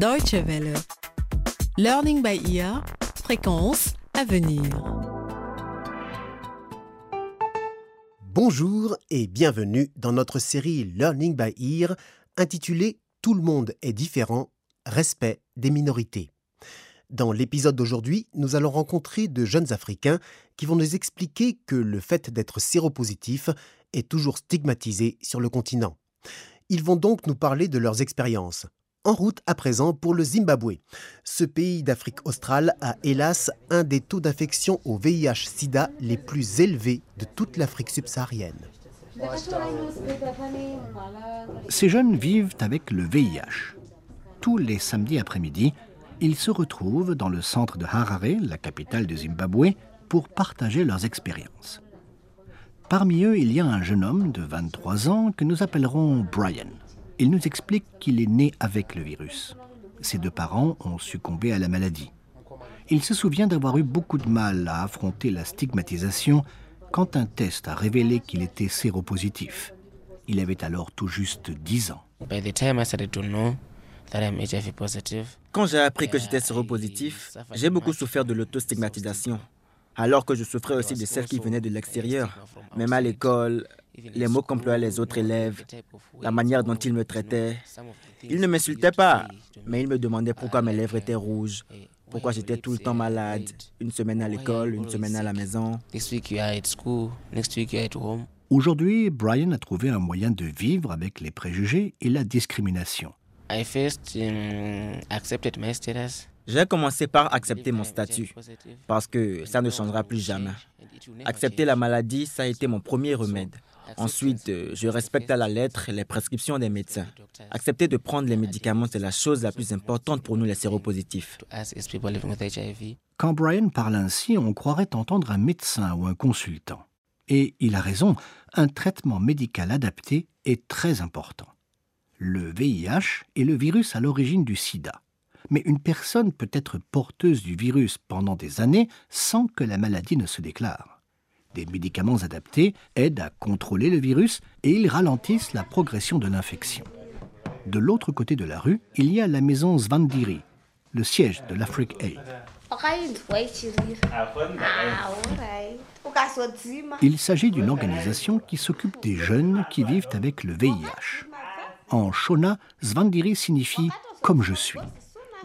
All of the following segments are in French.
Deutsche Welle. Learning by ear, fréquence à venir. Bonjour et bienvenue dans notre série Learning by Ear intitulée Tout le monde est différent, respect des minorités. Dans l'épisode d'aujourd'hui, nous allons rencontrer de jeunes Africains qui vont nous expliquer que le fait d'être séropositif est toujours stigmatisé sur le continent. Ils vont donc nous parler de leurs expériences. En route à présent pour le Zimbabwe. Ce pays d'Afrique australe a hélas un des taux d'infection au VIH-Sida les plus élevés de toute l'Afrique subsaharienne. Ces jeunes vivent avec le VIH. Tous les samedis après-midi, ils se retrouvent dans le centre de Harare, la capitale du Zimbabwe, pour partager leurs expériences. Parmi eux, il y a un jeune homme de 23 ans que nous appellerons Brian. Il nous explique qu'il est né avec le virus. Ses deux parents ont succombé à la maladie. Il se souvient d'avoir eu beaucoup de mal à affronter la stigmatisation quand un test a révélé qu'il était séropositif. Il avait alors tout juste 10 ans. Quand j'ai appris que j'étais séropositif, j'ai beaucoup souffert de l'autostigmatisation, alors que je souffrais aussi de celles qui venaient de l'extérieur. Même à l'école, les mots qu'employaient les autres élèves, la manière dont ils me traitaient. Ils ne m'insultaient pas, mais ils me demandaient pourquoi mes lèvres étaient rouges, pourquoi j'étais tout le temps malade, une semaine à l'école, une semaine à la maison. Aujourd'hui, Brian a trouvé un moyen de vivre avec les préjugés et la discrimination. J'ai commencé par accepter mon statut, parce que ça ne changera plus jamais. Accepter la maladie, ça a été mon premier remède. Ensuite, euh, je respecte à la lettre les prescriptions des médecins. Accepter de prendre les médicaments, c'est la chose la plus importante pour nous les séropositifs. Quand Brian parle ainsi, on croirait entendre un médecin ou un consultant. Et il a raison, un traitement médical adapté est très important. Le VIH est le virus à l'origine du sida. Mais une personne peut être porteuse du virus pendant des années sans que la maladie ne se déclare. Des médicaments adaptés aident à contrôler le virus et ils ralentissent la progression de l'infection. De l'autre côté de la rue, il y a la maison Zvandiri, le siège de l'Afrique Aid. Il s'agit d'une organisation qui s'occupe des jeunes qui vivent avec le VIH. En Shona, Zvandiri signifie comme je suis.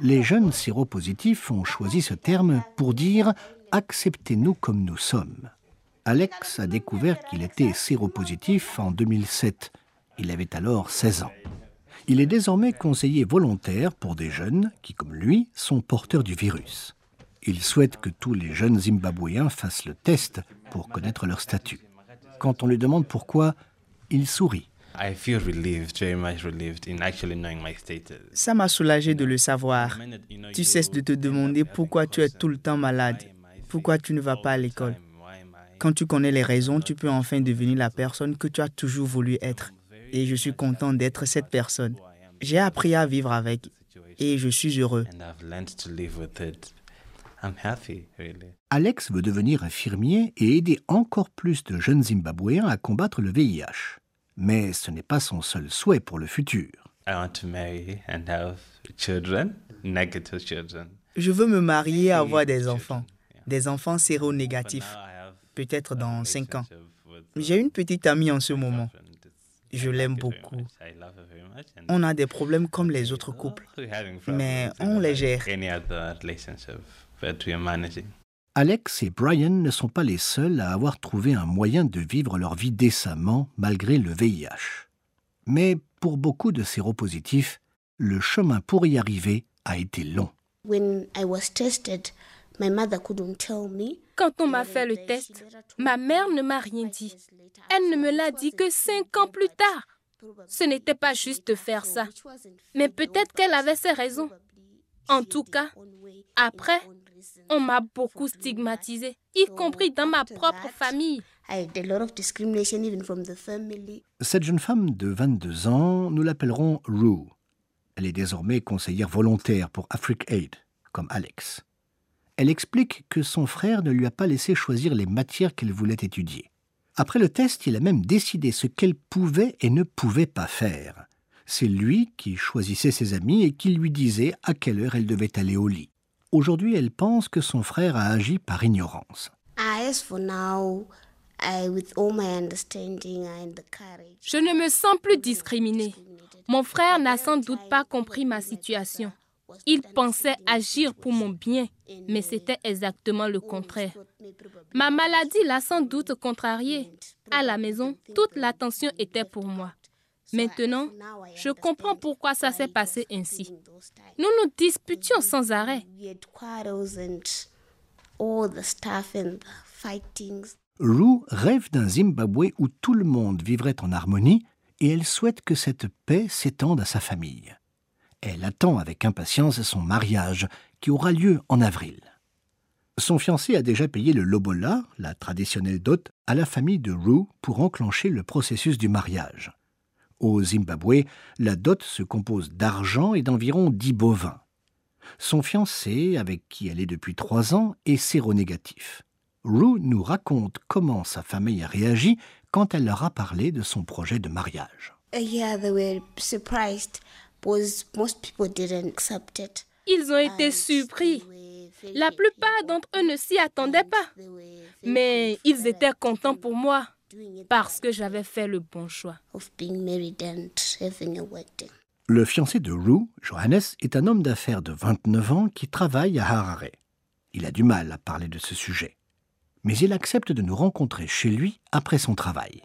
Les jeunes séropositifs ont choisi ce terme pour dire acceptez-nous comme nous sommes. Alex a découvert qu'il était séropositif en 2007. Il avait alors 16 ans. Il est désormais conseiller volontaire pour des jeunes qui, comme lui, sont porteurs du virus. Il souhaite que tous les jeunes Zimbabwéens fassent le test pour connaître leur statut. Quand on lui demande pourquoi, il sourit. Ça m'a soulagé de le savoir. Tu cesses de te demander pourquoi tu es tout le temps malade, pourquoi tu ne vas pas à l'école. Quand tu connais les raisons, tu peux enfin devenir la personne que tu as toujours voulu être. Et je suis content d'être cette personne. J'ai appris à vivre avec et je suis heureux. Alex veut devenir infirmier et aider encore plus de jeunes Zimbabwéens à combattre le VIH. Mais ce n'est pas son seul souhait pour le futur. Je veux me marier et avoir des enfants, des enfants séronégatifs peut-être dans cinq ans. J'ai une petite amie en ce moment. Je l'aime beaucoup. On a des problèmes comme les autres couples, mais on les gère. Alex et Brian ne sont pas les seuls à avoir trouvé un moyen de vivre leur vie décemment malgré le VIH. Mais pour beaucoup de séropositifs, le chemin pour y arriver a été long. Quand on m'a fait le test, ma mère ne m'a rien dit. Elle ne me l'a dit que cinq ans plus tard. Ce n'était pas juste de faire ça. Mais peut-être qu'elle avait ses raisons. En tout cas, après, on m'a beaucoup stigmatisée, y compris dans ma propre famille. Cette jeune femme de 22 ans, nous l'appellerons Rue. Elle est désormais conseillère volontaire pour Afrique Aid, comme Alex. Elle explique que son frère ne lui a pas laissé choisir les matières qu'elle voulait étudier. Après le test, il a même décidé ce qu'elle pouvait et ne pouvait pas faire. C'est lui qui choisissait ses amis et qui lui disait à quelle heure elle devait aller au lit. Aujourd'hui, elle pense que son frère a agi par ignorance. Je ne me sens plus discriminée. Mon frère n'a sans doute pas compris ma situation. Il pensait agir pour mon bien, mais c'était exactement le contraire. Ma maladie l'a sans doute contrarié. À la maison, toute l'attention était pour moi. Maintenant, je comprends pourquoi ça s'est passé ainsi. Nous nous disputions sans arrêt. Rue rêve d'un Zimbabwe où tout le monde vivrait en harmonie et elle souhaite que cette paix s'étende à sa famille. Elle attend avec impatience son mariage qui aura lieu en avril. Son fiancé a déjà payé le lobola, la traditionnelle dot, à la famille de Rue pour enclencher le processus du mariage. Au Zimbabwe, la dot se compose d'argent et d'environ dix bovins. Son fiancé, avec qui elle est depuis trois ans, est séronégatif. Rue nous raconte comment sa famille a réagi quand elle leur a parlé de son projet de mariage. Ils ont été surpris. La plupart d'entre eux ne s'y attendaient pas. Mais ils étaient contents pour moi parce que j'avais fait le bon choix. Le fiancé de Rue, Johannes, est un homme d'affaires de 29 ans qui travaille à Harare. Il a du mal à parler de ce sujet. Mais il accepte de nous rencontrer chez lui après son travail.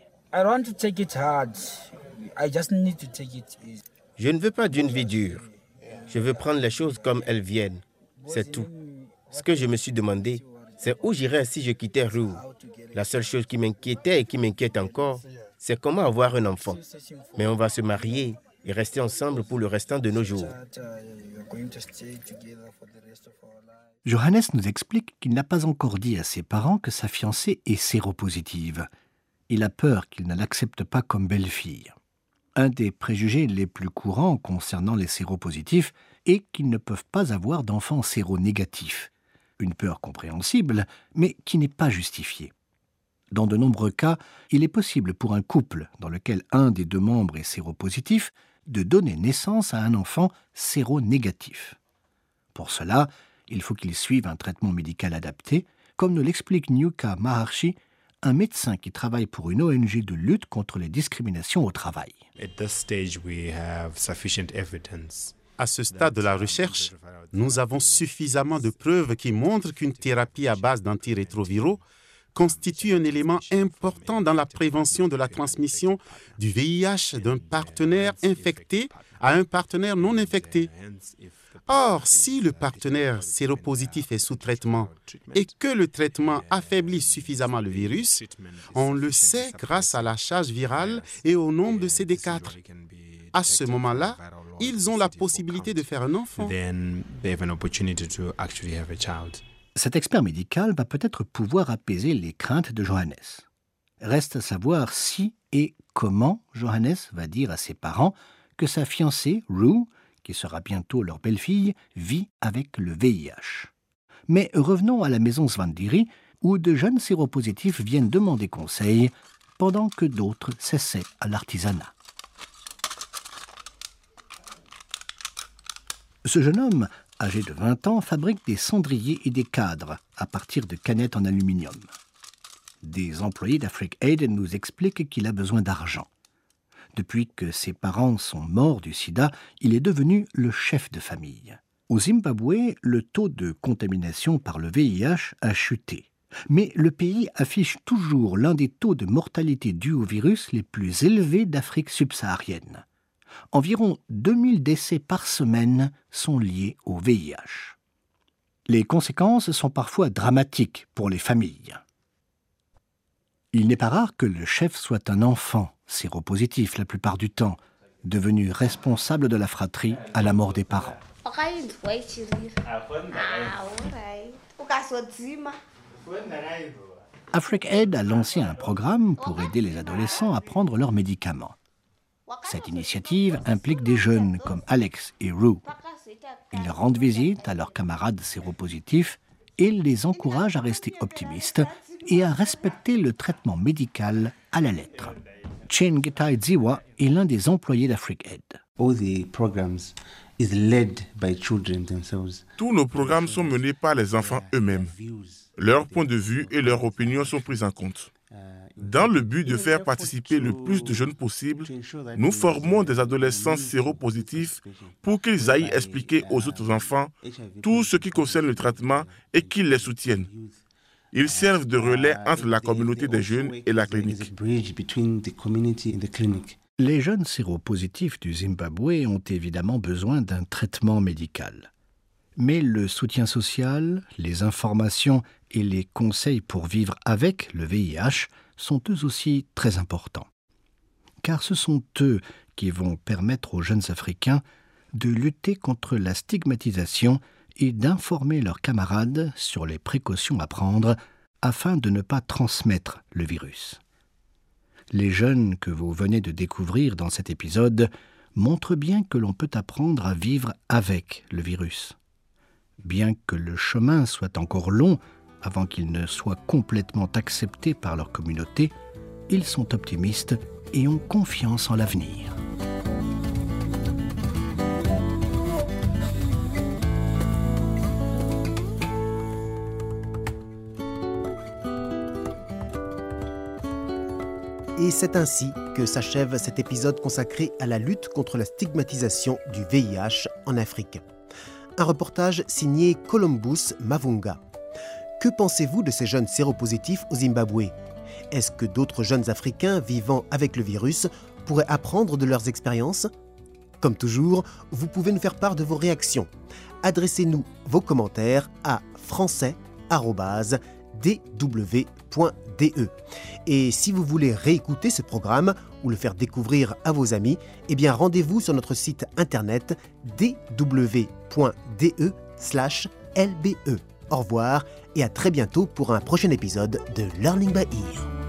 Je ne veux pas d'une vie dure. Je veux prendre les choses comme elles viennent. C'est tout. Ce que je me suis demandé, c'est où j'irais si je quittais Roux. La seule chose qui m'inquiétait et qui m'inquiète encore, c'est comment avoir un enfant. Mais on va se marier et rester ensemble pour le restant de nos jours. Johannes nous explique qu'il n'a pas encore dit à ses parents que sa fiancée est séropositive. Il a peur qu'ils ne l'acceptent pas comme belle-fille. Un des préjugés les plus courants concernant les séropositifs est qu'ils ne peuvent pas avoir d'enfants séronégatifs. Une peur compréhensible, mais qui n'est pas justifiée. Dans de nombreux cas, il est possible pour un couple dans lequel un des deux membres est séropositif de donner naissance à un enfant séronégatif. Pour cela, il faut qu'il suive un traitement médical adapté, comme nous l'explique Nyuka Maharshi, un médecin qui travaille pour une ONG de lutte contre les discriminations au travail. À ce stade de la recherche, nous avons suffisamment de preuves qui montrent qu'une thérapie à base d'antirétroviraux constitue un élément important dans la prévention de la transmission du VIH d'un partenaire infecté à un partenaire non infecté. Or, si le partenaire séropositif est sous traitement et que le traitement affaiblit suffisamment le virus, on le sait grâce à la charge virale et au nombre de CD4. À ce moment-là, ils ont la possibilité de faire un enfant. Cet expert médical va peut-être pouvoir apaiser les craintes de Johannes. Reste à savoir si et comment Johannes va dire à ses parents que sa fiancée, Rue, qui sera bientôt leur belle-fille, vit avec le VIH. Mais revenons à la maison Svandiri, où de jeunes séropositifs viennent demander conseil, pendant que d'autres s'essaient à l'artisanat. Ce jeune homme, âgé de 20 ans, fabrique des cendriers et des cadres à partir de canettes en aluminium. Des employés d'Afrique Aid nous expliquent qu'il a besoin d'argent. Depuis que ses parents sont morts du sida, il est devenu le chef de famille. Au Zimbabwe, le taux de contamination par le VIH a chuté. Mais le pays affiche toujours l'un des taux de mortalité dus au virus les plus élevés d'Afrique subsaharienne. Environ 2000 décès par semaine sont liés au VIH. Les conséquences sont parfois dramatiques pour les familles. Il n'est pas rare que le chef soit un enfant, séropositif la plupart du temps, devenu responsable de la fratrie à la mort des parents. Afrique Aid a lancé un programme pour aider les adolescents à prendre leurs médicaments. Cette initiative implique des jeunes comme Alex et Rue. Ils rendent visite à leurs camarades séropositifs et les encouragent à rester optimistes et à respecter le traitement médical à la lettre. Chen Getai Ziwa est l'un des employés d'Afrique Aid. Tous nos programmes sont menés par les enfants eux-mêmes. Leurs points de vue et leurs opinions sont pris en compte. Dans le but de faire participer le plus de jeunes possible, nous formons des adolescents séropositifs pour qu'ils aillent expliquer aux autres enfants tout ce qui concerne le traitement et qu'ils les soutiennent. Ils servent de relais entre la communauté des jeunes et la clinique. Les jeunes séropositifs du Zimbabwe ont évidemment besoin d'un traitement médical. Mais le soutien social, les informations et les conseils pour vivre avec le VIH sont eux aussi très importants. Car ce sont eux qui vont permettre aux jeunes Africains de lutter contre la stigmatisation et d'informer leurs camarades sur les précautions à prendre afin de ne pas transmettre le virus. Les jeunes que vous venez de découvrir dans cet épisode montrent bien que l'on peut apprendre à vivre avec le virus. Bien que le chemin soit encore long avant qu'il ne soit complètement accepté par leur communauté, ils sont optimistes et ont confiance en l'avenir. Et c'est ainsi que s'achève cet épisode consacré à la lutte contre la stigmatisation du VIH en Afrique. Un reportage signé Columbus Mavunga. Que pensez-vous de ces jeunes séropositifs au Zimbabwe? Est-ce que d'autres jeunes Africains vivant avec le virus pourraient apprendre de leurs expériences? Comme toujours, vous pouvez nous faire part de vos réactions. Adressez-nous vos commentaires à français.dw.de. Et si vous voulez réécouter ce programme ou le faire découvrir à vos amis, eh bien rendez-vous sur notre site internet dw.de/lbe. Au revoir et à très bientôt pour un prochain épisode de Learning by Ear.